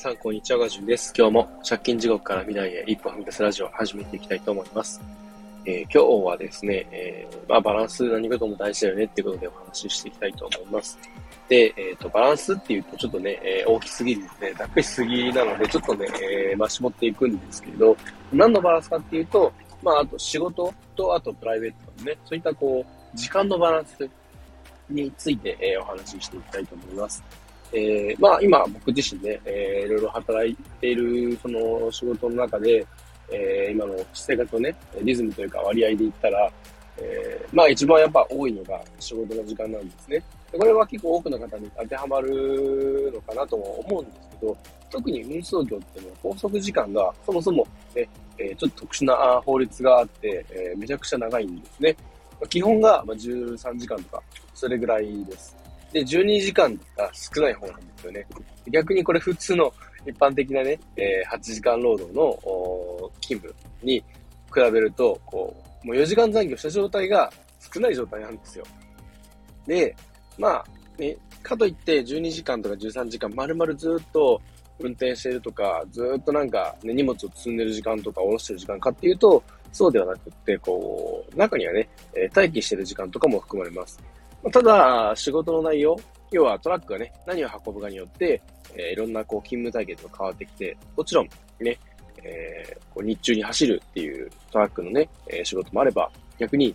さん、こんにちは、ガジュンです。今日も借金地獄から未来へ一歩踏み出すラジオを始めていきたいと思います。えー、今日はですね、えー、まあ、バランス何事も大事だよねっていうことでお話ししていきたいと思います。で、えっ、ー、と、バランスっていうとちょっとね、え大きすぎるですね、ざっくりしすぎなので、ちょっとね、えまあ、絞っていくんですけど、何のバランスかっていうと、まあ、あと仕事と、あとプライベートとかね、そういったこう、時間のバランスについて、えお話ししていきたいと思います。えー、まあ今僕自身ね、えー、いろいろ働いているその仕事の中で、えー、今の生活のね、リズムというか割合で言ったら、えー、まあ一番やっぱ多いのが仕事の時間なんですね。これは結構多くの方に当てはまるのかなとも思うんですけど、特に運送業っていうのは拘束時間がそもそも、ね、え、ちょっと特殊な法律があって、え、めちゃくちゃ長いんですね。基本が13時間とか、それぐらいです。で、12時間が少ない方なんですよね。逆にこれ普通の一般的なね、えー、8時間労働の勤務に比べると、こう、もう4時間残業した状態が少ない状態なんですよ。で、まあ、ね、かといって12時間とか13時間丸々ずっと運転してるとか、ずっとなんか、ね、荷物を積んでる時間とか下ろしてる時間かっていうと、そうではなくって、こう、中にはね、え、待機してる時間とかも含まれます。ただ、仕事の内容、要はトラックがね、何を運ぶかによって、えー、いろんなこう勤務体系とか変わってきて、もちろんね、えー、こう日中に走るっていうトラックのね、えー、仕事もあれば、逆に、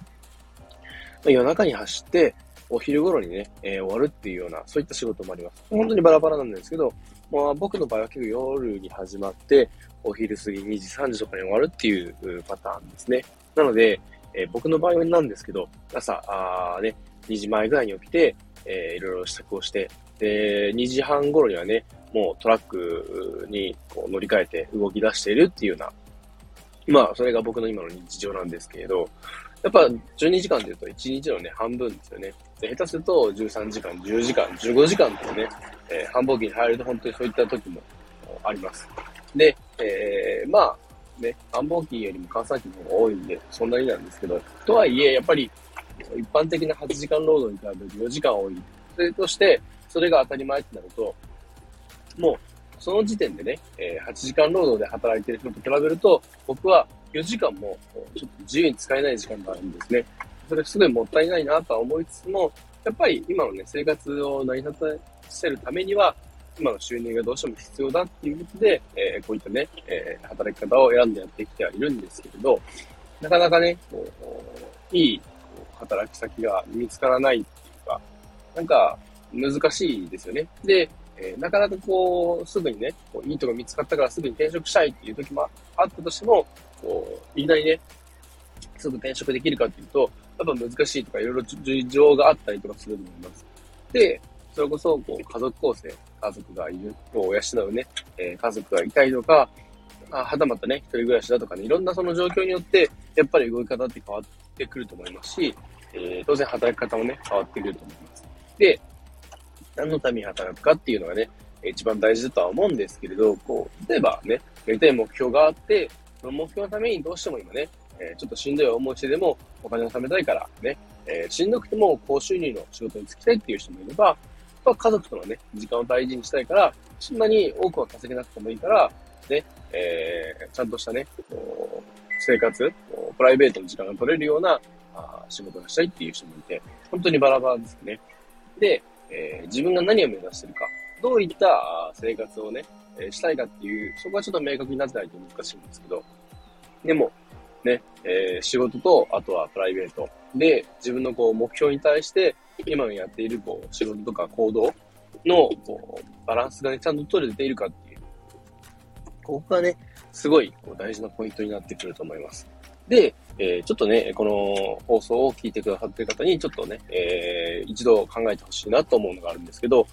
ま、夜中に走って、お昼頃にね、えー、終わるっていうような、そういった仕事もあります。本当にバラバラなんですけど、まあ、僕の場合は結構夜に始まって、お昼過ぎ2時、3時とかに終わるっていうパターンですね。なので、えー、僕の場合なんですけど、朝、あね、2時前ぐらいに起きて、えー、いろいろ支度をして、で、2時半頃にはね、もうトラックにこう乗り換えて動き出しているっていうような、まあ、それが僕の今の日常なんですけれど、やっぱ12時間で言うと1日のね、半分ですよね。で下手すると13時間、10時間、15時間とかね、えー、繁忙期に入ると本当にそういった時もあります。で、えー、まあ、ね、繁忙期よりも閑散期の方が多いんで、そんなになんですけど、とはいえ、やっぱり一般的な8時間労働に比べると4時間多い。それとして、それが当たり前ってなると、もう、その時点でね、え8時間労働で働いてる人と比べると、僕は4時間もちょっと自由に使えない時間があるんですね。それすごいもったいないなとは思いつつも、やっぱり今のね、生活を成り立たせるためには、今の収入がどうしても必要だっていうことで、えー、こういったね、えー、働き方を選んでやってきてはいるんですけれど、なかなかね、こういい働き先が見つからないっていうか、なんか難しいですよね。で、えー、なかなかこう、すぐにね、こういいとこ見つかったからすぐに転職したいっていう時もあったとしても、こう、いきなりね、すぐ転職できるかっていうと、やっぱ難しいとかいろいろ事情があったりとかすると思います。で、それこそ、こう、家族構成、家族がいる、こう、養うね、えー、家族がいたりとか、あはたまたね、一人暮らしだとかね、いろんなその状況によって、やっぱり動き方って変わっててくると思いますし、えー、当然働き方もね、変わってくると思います。で、何のために働くかっていうのがね、一番大事だとは思うんですけれど、こう、例えばね、やりたい目標があって、その目標のためにどうしても今ね、えー、ちょっとしんどい思いしてでもお金を貯めたいからね、えー、しんどくても高収入の仕事に就きたいっていう人もいれば、まあ、家族とのね、時間を大事にしたいから、そんなに多くは稼げなくてもいいから、ね、えー、ちゃんとしたね、こう生活、プライベートの時間が取れるようなあ仕事がしたいっていう人もいて、本当にバラバラですね。で、えー、自分が何を目指してるか、どういった生活をね、え、したいかっていう、そこはちょっと明確になってないと難しいんですけど、でも、ね、えー、仕事と、あとはプライベートで、自分のこう目標に対して、今やっているこう仕事とか行動のこうバランスがね、ちゃんと取れているかっ、ここがね、すごいこう大事なポイントになってくると思います。で、えー、ちょっとね、この放送を聞いてくださってる方に、ちょっとね、えー、一度考えてほしいなと思うのがあるんですけど、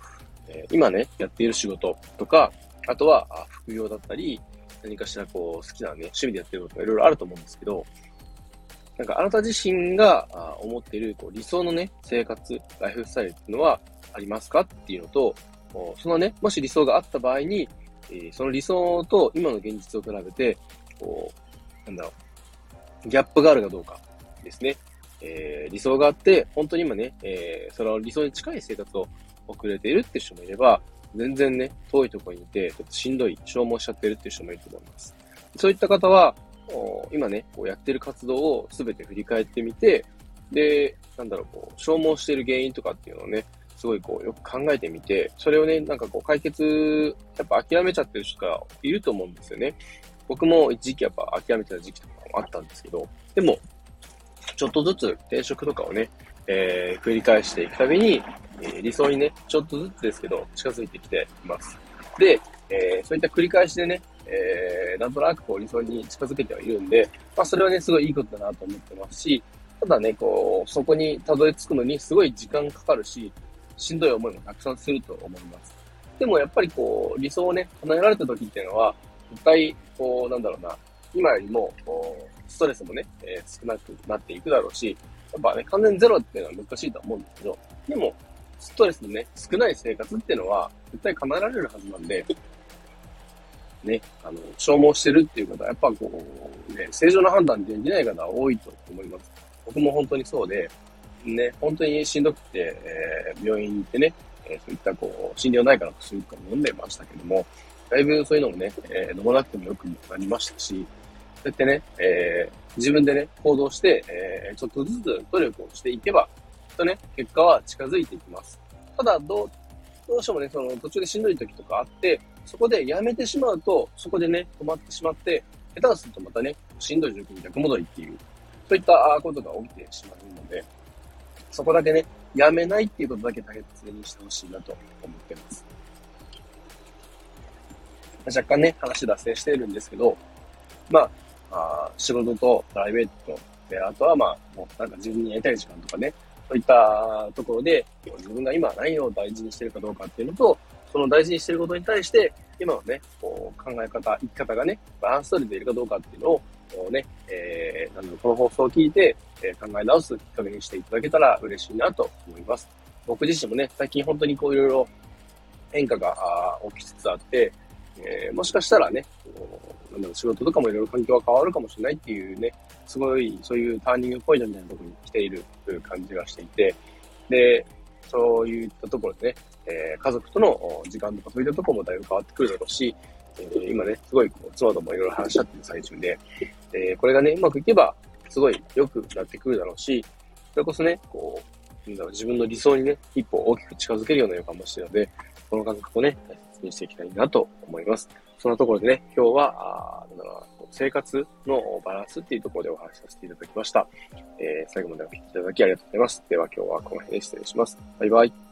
えー、今ね、やっている仕事とか、あとは副業だったり、何かしらこう好きなね、趣味でやってることがいろいろあると思うんですけど、なんかあなた自身が思っているこう理想のね、生活、ライフスタイルっていうのはありますかっていうのと、そのね、もし理想があった場合に、えその理想と今の現実を比べて、こう、なんだろう、ギャップがあるかどうかですね。えー、理想があって、本当に今ね、えー、その理想に近い生活を送れているって人もいれば、全然ね、遠いところにいて、ちょっとしんどい、消耗しちゃってるっていう人もいると思います。そういった方は、今ね、こうやってる活動をすべて振り返ってみて、で、なんだろう、こう、消耗してる原因とかっていうのをね、すごいこう、よく考えてみて、それをね、なんかこう、解決、やっぱ諦めちゃってる人がいると思うんですよね。僕も一時期やっぱ諦めてた時期とかもあったんですけど、でも、ちょっとずつ転職とかをね、えー、繰り返していくたびに、えー、理想にね、ちょっとずつですけど、近づいてきています。で、えー、そういった繰り返しでね、えー、なんとなくこう理想に近づけてはいるんで、まあそれはね、すごいいいことだなと思ってますし、ただね、こう、そこにたどり着くのにすごい時間かかるし、しんどい思いもたくさんすると思います。でもやっぱりこう、理想をね、叶えられた時っていうのは、絶対、こう、なんだろうな、今よりも、こう、ストレスもね、えー、少なくなっていくだろうし、やっぱね、完全ゼロっていうのは難しいと思うんですけど、でも、ストレスのね、少ない生活っていうのは、絶対叶えられるはずなんで、ね、あの、消耗してるっていう方は、やっぱこう、ね、正常な判断できない方は多いと思います。僕も本当にそうで、ね、本当にしんどくて、えー、病院に行ってね、えー、そういったこう、診療内科の薬とか飲んでましたけども、だいぶそういうのもね、えー、飲まなくてもよくなりましたし、そうやってね、えー、自分でね、行動して、えー、ちょっとずつ努力をしていけば、きっとね、結果は近づいていきます。ただ、どう、どうしてもね、その途中でしんどい時とかあって、そこでやめてしまうと、そこでね、止まってしまって、下手するとまたね、しんどい状況に逆戻りっていう、そういったことが起きてしまうので、そこだけね、やめないっていうことだけ大切にしてほしいなと思ってます。若干ね、話脱線しているんですけど、まあ、あ仕事とプライベートで、あとはまあ、もうなんか自分にやりたい時間とかね、そういったところで、自分が今何を大事にしてるかどうかっていうのと、その大事にしてることに対して、今のね、こう考え方、生き方がね、バランス取れているかどうかっていうのを、ね、えー、なんだろ、この放送を聞いて、え、考え直すきっかけにしていただけたら嬉しいなと思います。僕自身もね、最近本当にこういろいろ変化が起きつつあって、えー、もしかしたらね、なんだろう、仕事とかもいろいろ環境が変わるかもしれないっていうね、すごい、そういうターニングポイントみたいなところに来ている感じがしていて、で、そういったところでね、えー、家族との時間とかそういったところもだいぶ変わってくるだろうし、えー、今ね、すごいこう妻ともいろいろ話し合ってる最中で、えー、これがね、うまくいけば、すごい良くなってくるだろうし、それこそね、こう、なんだろう、自分の理想にね、一歩大きく近づけるような予感もしてるので、この感覚をね、大切にしていきたいなと思います。そんなところでね、今日は、あなんだろう生活のバランスっていうところでお話しさせていただきました。えー、最後までお聞きいただきありがとうございます。では今日はこの辺で失礼します。バイバイ。